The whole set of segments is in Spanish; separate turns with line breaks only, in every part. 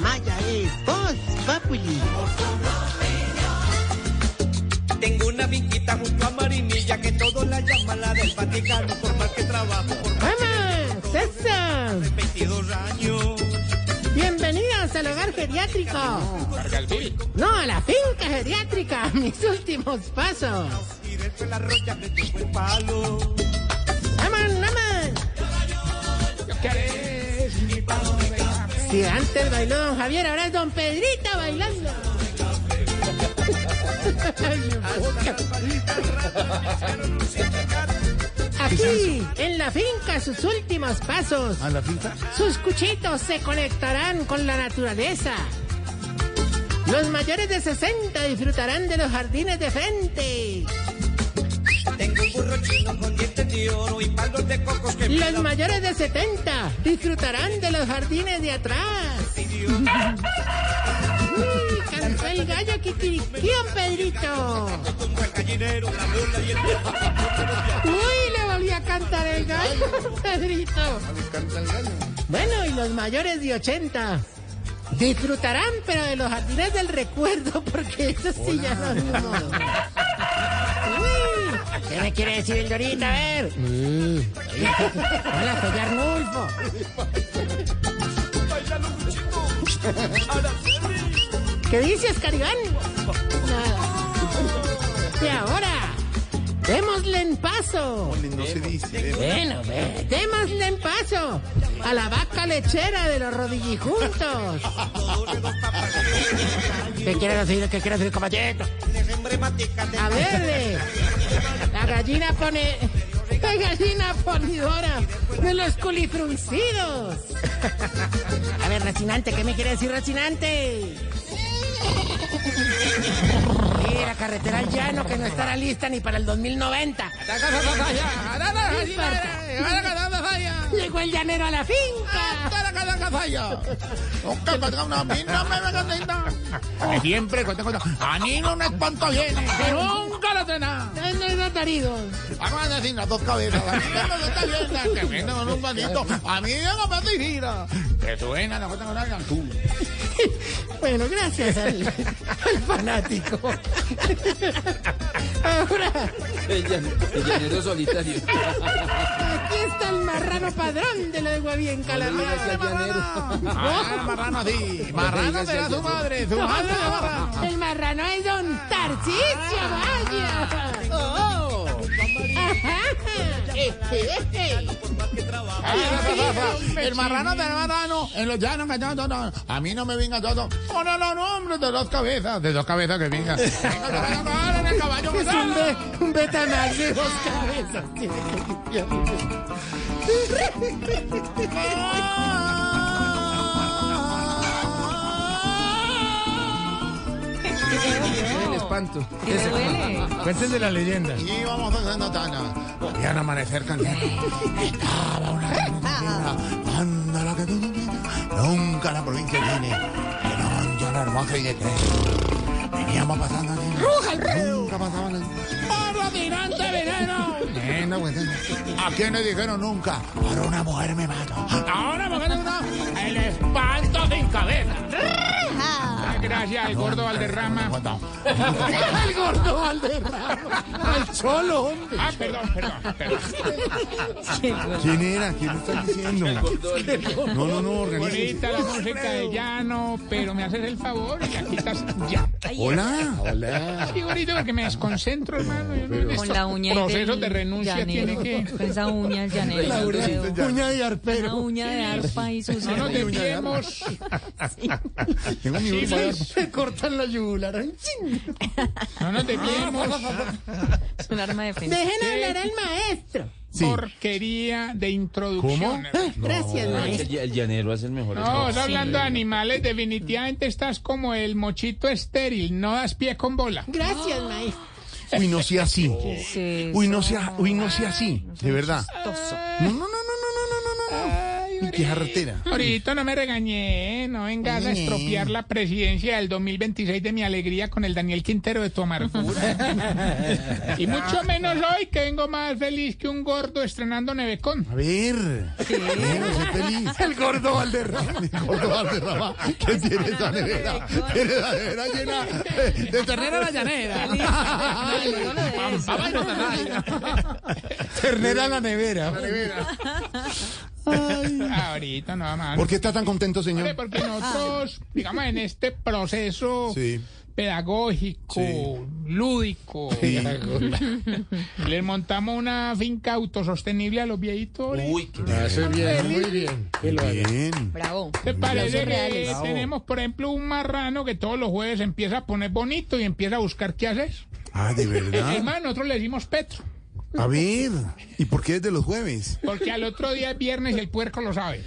Maya es Voz Populi.
Tengo una finquita junto a Marinilla que todos la llaman la del Vaticano por más que trabajo por.
¡Eso!
de 22 años.
Bienvenidos al hogar geriátrico. No, a la finca geriátrica. Mis últimos pasos.
Y después la roya me tocó el palo.
¡Vamos, Si antes bailó don Javier, ahora es don Pedrito bailando. Aquí, en la finca, sus últimos pasos.
¿A la finca?
Sus cuchitos se conectarán con la naturaleza. Los mayores de 60 disfrutarán de los jardines de frente. Los
dan
mayores de 70 disfrutarán de los jardines de atrás. Uy, cantó el gallo kikiriki, don Pedrito.
y
Uy, le volví a cantar el gallo, Pedrito. Bueno, y los mayores de 80 disfrutarán, pero de los jardines del recuerdo, porque eso sí ya no es modo. ¿Qué me quiere decir el Dorita? A ver. Hola, soy Arnulfo. ¿Qué dices, Caribán? Nada. Y ahora, démosle en paso.
No se dice.
Bueno, ve, démosle en paso a la vaca lechera de los rodillijuntos. ¿Qué quiere decir? ¿Qué quiere decir, caballero? A ver, la gallina pone... La gallina ponidora de los culifruncidos. A ver, Racinante, ¿qué me quiere decir Racinante? Sí, la carretera al llano que no estará lista ni para el 2090. Llegó el llanero a la finca.
Siempre, a mí no me espanto viene, nunca lo cena.
¿Dónde está Tarido?
Vamos a decir las dos cabezas, a mí no me está viendo, que viene con un manito, a mí no me te gira. Que suena la cosa con la tú.
Bueno, gracias al, al fanático. Ahora,
El, llan- el llanero solitario.
aquí está el marrano padrón de lo de Guavienca, la
No le digas que
madre.
al llanero.
Ah, marrano sí, marrano será su madre, su madre marrano.
El marrano es don Tarcisio, vaya.
El marrano del marrano, en los llanos, no. A mí no me venga todo. Con los nombres de dos cabezas, de dos cabezas que venga. En el caballo
Es un, be, un Betamax de dos cabezas.
El espanto.
Cuéntense la leyenda. Y vamos haciendo tana. Habían amanecer cantando. Estaba una reina, anda la que tú Nunca la provincia tiene. Que no, ya la hermosa y de tres. Veníamos pasando aquí. ¡Ruja el río! Nunca pasaban el... ¡Para tirante veneno! Nena, pues, ¿A quién le dijeron nunca? Ahora una mujer me mato. Ahora mujer me mato. El espanto sin cabeza.
Gracias, el gordo Valderrama.
El gordo Valderrama. Al cholo, hombre.
Ah, perdón, perdón, perdón.
¿Quién era? ¿Quién está diciendo? No, no, no, organiza.
Bonita la música de llano, pero me haces el favor y aquí estás ya.
Hola. Hola.
Sí, bonito porque me desconcentro, hermano. Yo no- en
Con la uña
procesos de renuncia
llanero,
tiene que...
Con esa uña llanero. Una
Uña de
uña de arpa y su
No nos desviemos.
Tengo mi
Sí,
Se cortan la yugular.
No nos desviemos.
Es un arma de defensa.
Dejen hablar al maestro.
Sí.
Porquería de introducción. hermano.
Gracias, maestro.
El, llanero hace el mejor.
No, estás hablando de animales, definitivamente estás como el mochito estéril, no das pie con bola.
Gracias, maestro.
Uy, no sea así.
Sí,
Uy, no sea, uy, no sea así. De verdad. No, no, no, qué jartera.
Ahorita no me regañé, no vengas a estropear la presidencia del 2026 de mi alegría con el Daniel Quintero de tu amargura. y mucho menos hoy que vengo más feliz que un gordo estrenando Nevecón.
A ver. Feliz. El gordo Valderrama. El gordo Valderrama. ¿Qué tiene esa nevera? Tiene la nevera llena de ternera la llanera. Ternera a la nevera.
Ahorita no, más.
¿Por qué está tan contento, señor?
porque nosotros, digamos, en este proceso
Sí.
pedagógico,
Sí.
lúdico, les montamos una finca autosostenible a los viejitos.
Uy, qué
bien, muy bien.
Bien.
Bravo.
¿Te parece que tenemos, por ejemplo, un marrano que todos los jueves empieza a poner bonito y empieza a buscar qué haces?
Ah, ¿de verdad?
Hermano, nosotros le decimos Petro,
A ver. ¿Y por qué desde los jueves?
porque al otro día es viernes y el puerco lo sabe.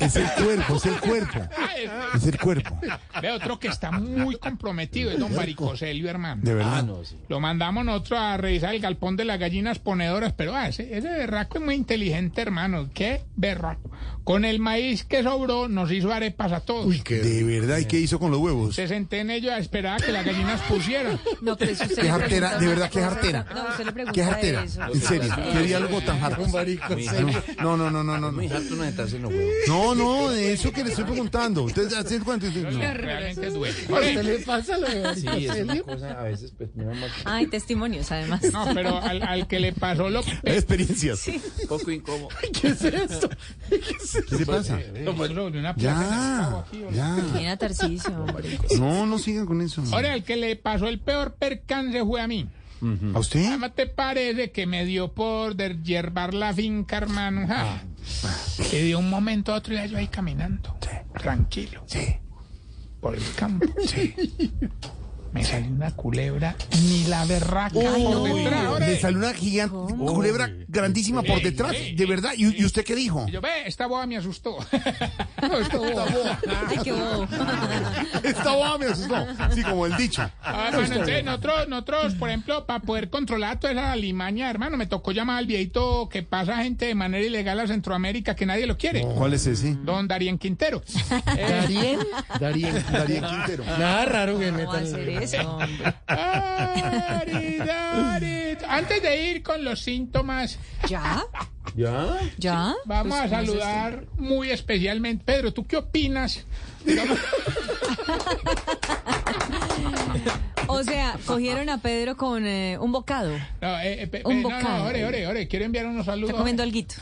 Es el cuerpo, es el cuerpo.
Ah, es-
Es el cuerpo.
Ve otro que está muy comprometido, es don Baricoselio, hermano.
De verdad.
no, sí.
Lo mandamos nosotros a revisar el galpón de las gallinas ponedoras, pero ah, ese, ese berraco es muy inteligente, hermano. Qué berraco. Con el maíz que sobró, nos hizo arepas a todos.
De verdad. ¿Y qué hizo con los huevos?
Se senté en ello a esperar a que las gallinas pusieran.
No, pero eso usted
Qué
le
jartera, de verdad, qué jartera.
No, usted le pregunta
¿Qué jartera?
eso.
En serio. ¿Qué diálogo tan harto? No, no, no, no, no.
Muy
No,
harto no sentarse en los huevos.
no, no, de eso que le estoy preguntando. ¿Ustedes hacen cuánto? No.
Realmente duele.
¿Qué le pasa lo de
Sí, es una cosa, a veces, pues,
Ay, testimonios, además.
No, pero al, al que le pasó lo
Hay experiencias.
un poco incómodo.
¿Qué es esto?
¿Qué le pasa?
en el cabo
Ya, ya. No, no sigan con eso.
Ahora, el que le pasó el peor percance fue a mí.
¿A usted?
¿Cómo te parece que me dio por yerbar la finca, hermano? Ja. Que de un momento a otro ya yo ahí caminando. Tranquilo.
Sí.
Por el campo. Me salió una culebra, ni la berraca por detrás.
Le salió una gigante, culebra grandísima por detrás, de verdad. ¿Y, y usted qué dijo?
Yo, ve, esta boda me asustó. No, esta boda.
Ay, qué bobo.
Esta boba me asustó. Sí, como el dicho.
Ah, bueno, entonces nosotros, nosotros, por ejemplo, para poder controlar toda esa limaña, hermano, me tocó llamar al viejito que pasa gente de manera ilegal a Centroamérica que nadie lo quiere.
¿Cuál es ese?
Don Darien Quintero. Eh,
Darien. Darien.
Darío Quintero.
Nada raro que
¿Cómo va a
metan.
Eso.
Antes de ir con los síntomas,
¿Ya?
¿Ya?
¿Ya?
vamos
Pues,
a
¿cómo es
saludar muy especialmente. Pedro, ¿tú qué opinas?
O sea, cogieron a Pedro con eh, un bocado.
no, eh, eh, pe-
Un
no,
bocado.
no, ore, ore, ore, quiero enviar unos saludos.
Está comiendo alguito.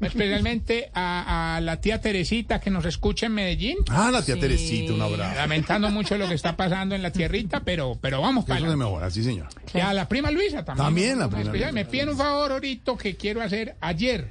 Especialmente a, a la tía Teresita que nos escucha en Medellín.
Ah, la tía
Sí.
Teresita, un abrazo.
Lamentando mucho lo que está pasando en la tierrita, pero, pero vamos para
Eso se mejora, sí, señor.
Y a la prima Luisa también.
También la prima. Luisa.
Me piden un favor ahorita que quiero hacer. Ayer,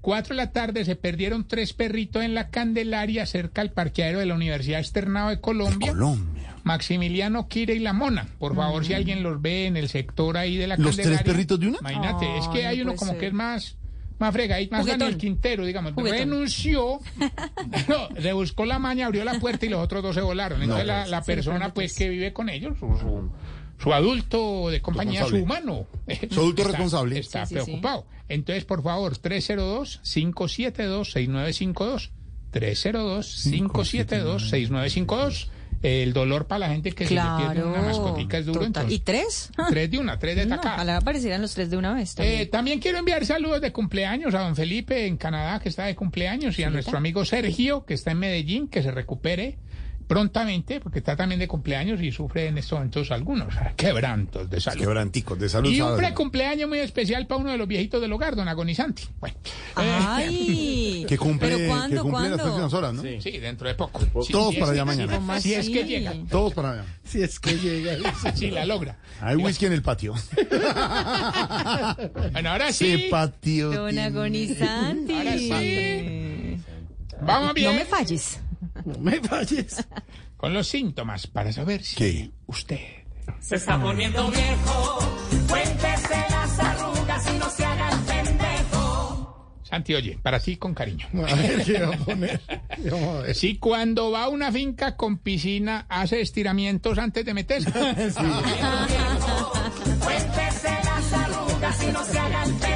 4 de la tarde, se perdieron tres perritos en la Candelaria, cerca al parqueadero de la Universidad Externado de Colombia.
Colombia.
Maximiliano Kire y la Mona. Por favor, si alguien los ve en el sector ahí de la
¿Los tres perritos de una?
Imagínate, es que
Ay,
hay
no
uno como
ser.
que es más. Más fregadito, más. Daniel Quintero, digamos.
Juguetón.
Renunció, no, se buscó la maña, abrió la puerta y los otros dos se volaron. Entonces la, la persona pues que vive con ellos, su, su- su adulto de compañía, su humano.
Su adulto
está-
responsable.
Está
Sí, sí, sí.
preocupado. Entonces, por favor, 302-572-6952. 302-572-6952. El dolor para la gente que se le pierde
Claro.
una mascotica es duro.
Total.
Entonces,
¿Y tres?
tres de una, tres de
No,
tacada.
ojalá aparecieran los tres de una vez.
Eh,
también
quiero enviar saludos de cumpleaños a don Felipe en Canadá, que está de cumpleaños, y a nuestro amigo Sergio, que está en Medellín, que se recupere prontamente, porque está también de cumpleaños y sufre en estos momentos algunos quebrantos de salud.
Quebranticos, de salud.
Y un precumpleaños muy especial para uno de los viejitos del hogar, don Agonizante. Bueno,
Ay.
Que cumple,
¿Pero
que
cuándo,
cumple las próximas horas, ¿no?
sí, dentro de poco. Sí,
Todos
sí,
para
sí,
allá mañana.
¿Cómo
Si es que llega.
Todos para allá.
Si es que llega.
Si la logra.
Hay whisky en el patio.
Bueno, ahora
Sí,
sí,
patio.
Don agonizante.
Ahora sí. vamos bien
No me falles.
No me falles.
con los síntomas para saber si
¿Qué?
usted
Se está poniendo viejo, cuéntese las arrugas y no se haga el pendejo.
Santi, oye, para ti con cariño.
A ver qué va a poner. Vamos a ver.
Si cuando va a una finca con piscina hace estiramientos antes de meterse.
Cuéntese las arrugas y no se haga el pendejo.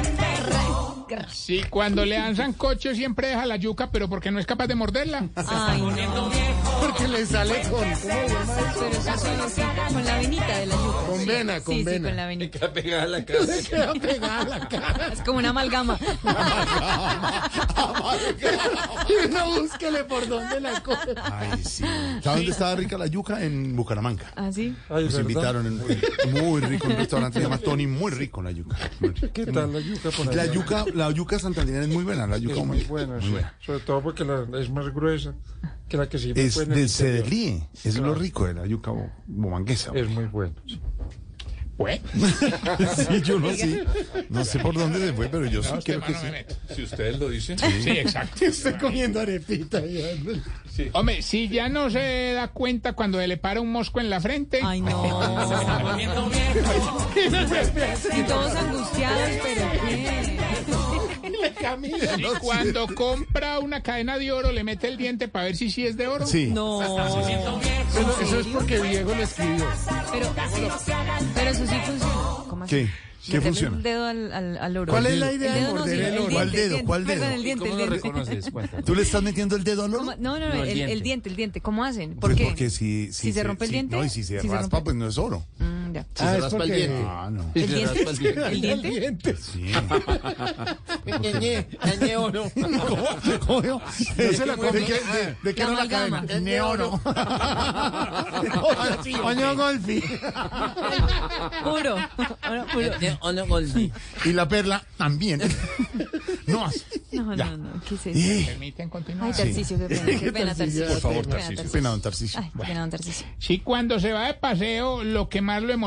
Sí, cuando le dan sancocho siempre deja la yuca, pero porque no es capaz de morderla.
Ay, no.
Porque le sale con...
Pero eso suavecita, con la venita de la yuca.
Con vena, con
sí, sí,
vena.
con la venita.
Queda pegada a la cara.
Le queda pegada a la cara.
Es como una amalgama.
Y uno búsquele por dónde la coge.
Ay, sí. ¿Sabes dónde estaba rica la yuca? En Bucaramanga.
¿Así?
Nos invitaron en, muy rico, un restaurante que se llama Tony, muy rico la yuca.
¿Qué tal la yuca por
La yuca, la yuca santandereana es muy buena, la yuca
Es muy buena,
muy
sí.
buena.
Sobre todo porque la- es más gruesa que la que sí
Es del cederlíe, es lo rico de la yuca bo- bomanguesa.
Es muy bueno.
Pues,
Sí, yo no sé, no sé por dónde se fue, pero yo sí
no,
creo
Esteban,
que sí.
Si ustedes lo dicen.
Sí, exacto.
Estoy comiendo arepita. ya.
Hombre, si ya no se da cuenta cuando le para un mosco en la frente.
Ay, no. Y todos angustiados, pero ¿qué?
Le camina.
Y cuando compra una cadena de oro, le mete el diente para ver si sí es de oro.
Sí,
No.
Eso, eso es porque Diego lo escribió.
Pero, pero eso sí funciona. ¿Cómo así?
¿qué? ¿Qué funciona?
El dedo al, al, al oro.
¿Cuál es la idea de morder
sí,
el oro?
¿Cuál
diente,
dedo?
diente.
¿Cuál dedo?
Perdón, el diente,
¿Cómo
el
lo
diente.
reconoces? Cuéntanos.
¿Tú le estás metiendo el dedo al oro?
¿Cómo? No, no, no,
No, el
el, el
diente.
diente, el diente. ¿Cómo hacen? ¿Por
Pues
qué?
porque si,
Si se rompe el diente,
No, y si se
si se
raspa,
rompe-
pues no es oro.
Mm, ya.
Si
Ah,
se raspa el diente.
Ah, no.
Si
¿El
se
diente?
raspa el diente.
¿El diente?
diente.
Sí.
Ñe, ñe, oro.
¿Cómo? ¿Cómo yo?
No se la
¿De
come.
qué, de, de qué
La
cadena? Neoro.
Oño Golfi.
Puro. Oro puro.
Y la perla también. No,
No,
Ya.
no, no. ¿Qué es eso?
Eh,
¿Permiten continuar?
Ay, Tarcicio, qué pena, qué pena, Tarcicio.
Por favor,
qué pena,
Tarcisio.
Ay, pena, don Tarcicio.
Si cuando se va de paseo, lo que más lo emociona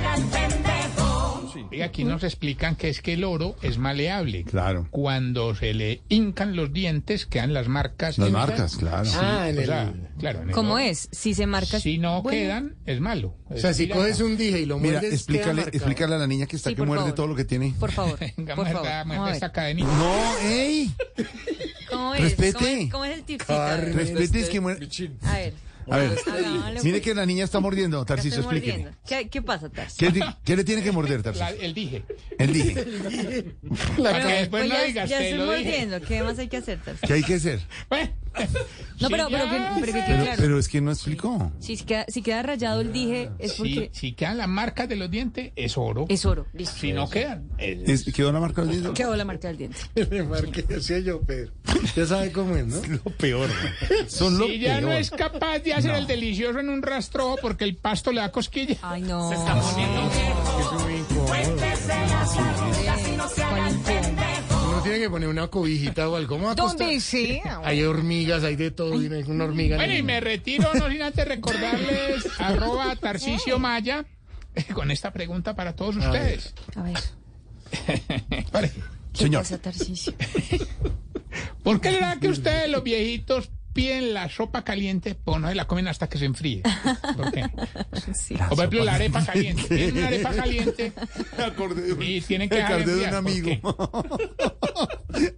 aquí nos explican que es que el oro es maleable.
Claro.
Cuando se le hincan los dientes, quedan las marcas.
Las marcas, claro.
Ah, en el...
sea, claro, en el
¿Cómo
oro.
es? Si se marca...
Si no
Bueno,
quedan, es malo.
O sea, si coges un dije y lo
Mira,
muerdes,
explícale, explícale a la niña que está
Sí,
que muerde
favor.
todo lo que tiene.
Por favor,
Venga,
por
muerda,
favor.
muerda esta cadenita.
No, ey.
¿Cómo es?
Respete.
¿Cómo es, cómo es el tipcito?
Respete, es que muerde.
A ver.
A ver,
Hagámosle,
mire que la niña está mordiendo, explíquele.
mordiendo. ¿Qué, ¿Qué pasa, Tarcisio?
¿Qué, le tiene que morder,
La-
Tarcisio?
el dije.
Él dije.
Para que después
Pues
no
ya,
digas,
ya estoy
lo dije.
mordiendo. ¿Qué más hay que hacer, Tarcisio?
¿Qué hay que hacer?
Bueno,
No,
si
pero, pero, que, pero que quede
Pero,
claro.
pero es que no explicó.
Si queda, si queda rayado el dije, es
si,
porque
si quedan las marcas de los dientes, es oro.
es oro. Listo.
Si no quedan, es...
Es- ¿Quedó la marca del dedo?
Quedó la marca del diente.
Me marqué, decía yo, Pedro. Ya sabe cómo es, ¿no?
Lo peor. Son lo
Si ya no
peor.
es capaz de hacer el delicioso en un rastrojo porque el pasto le da cosquilla.
Ay, no. Se
Es muy incómodo. Uno tiene que poner una cobijita o algo. ¿Cómo?
¿Dónde sea?
Hay hormigas, hay de todo. y no hay una hormiga.
Bueno, y me retiro, no sin antes recordarles arroba Tarcicio Maya con esta pregunta para todos ustedes.
A ver.
Vale.
¿Qué
Señor.
pasa?
¿Por qué será que ustedes los viejitos piden la sopa caliente, pero no se la comen hasta que se enfríe? ¿Por qué?
Sí.
O por ejemplo la arepa caliente. Tienen una arepa caliente
Me acordé de un,
y tienen que
me acordé de un
enfriar, ¿por
amigo.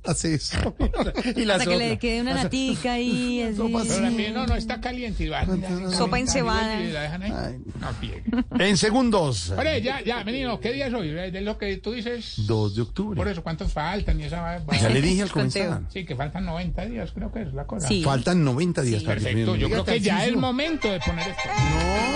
Hace eso.
Y la
Hasta que le quede una natica ahí. así.
Pero la no, no está caliente. Y va,
Sopa encebada.
Y la dejan ahí.
Ay.
No.
En segundos.
Oye, ya, ya, venido, ¿qué día es hoy? De lo que tú dices.
2 de octubre.
Por eso, ¿cuántos faltan? Y esa va- va-
Ya le dije al comenzar.
Sí, que faltan 90 días, creo que es la cosa.
Sí.
Faltan 90 días para que
Perfecto, yo
el
creo que ya es
Tarcisio.
momento de poner esto. ¡Llegamos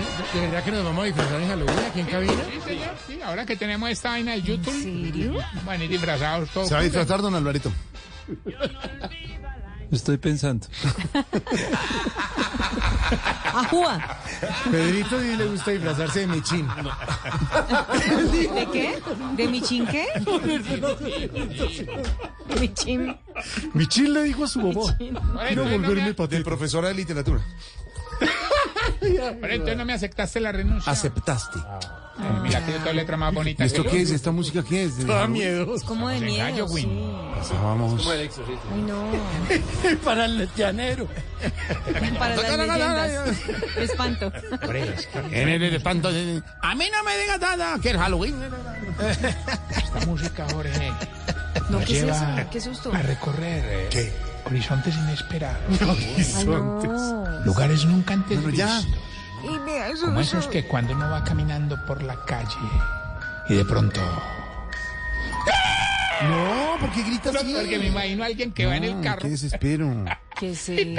¿De verdad que nos vamos a disfrazar en Halloween aquí en cabina?
Sí, señor, sí, ahora que tenemos esta vaina del YouTube,
¿En serio?
van a ir disfrazados todos.
Se va a disfrazar, don Alvarito.
Estoy pensando.
¡Ajúa!
Pedrito sí le gusta disfrazarse de mechín.
¿De qué? ¿De Michin qué? Michin.
Michín le dijo a su mamá. Quiero volverme
De
patito.
profesora de literatura.
Ahora, entonces no me aceptaste la renuncia.
Aceptaste.
Eh, Mira, tiene toda letra más bonita.
¿Y esto
que
qué es? ¿Esta música qué es? ¿De
Da
Halloween?
miedo.
Es como de miedo.
Halloween.
sí.
Vamos.
Ay, no.
Para el llanero.
Para las leyendas. Me espanto.
En el espanto A mí no me digas nada, que es Halloween.
esta música, Jorge,
No, ¿qué es eso? ¿Qué susto?
a recorrer eh, horizontes inesperados,
Ay, no.
lugares nunca antes
Bueno, ya.
vistos. Como esos que cuando uno va caminando por la calle y de pronto...
No, ¿por qué gritas así?
Porque me imagino a alguien que va en el
No,
carro
Qué desespero.
¿Qué es?